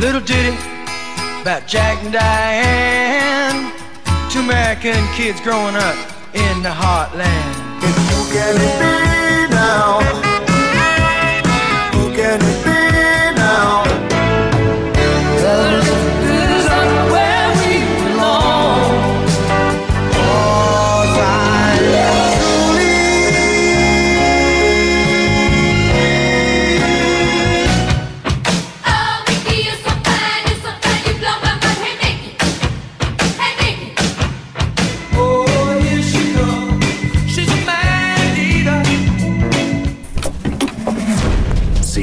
little ditty about Jack and Diane, two American kids growing up in the heartland. If you can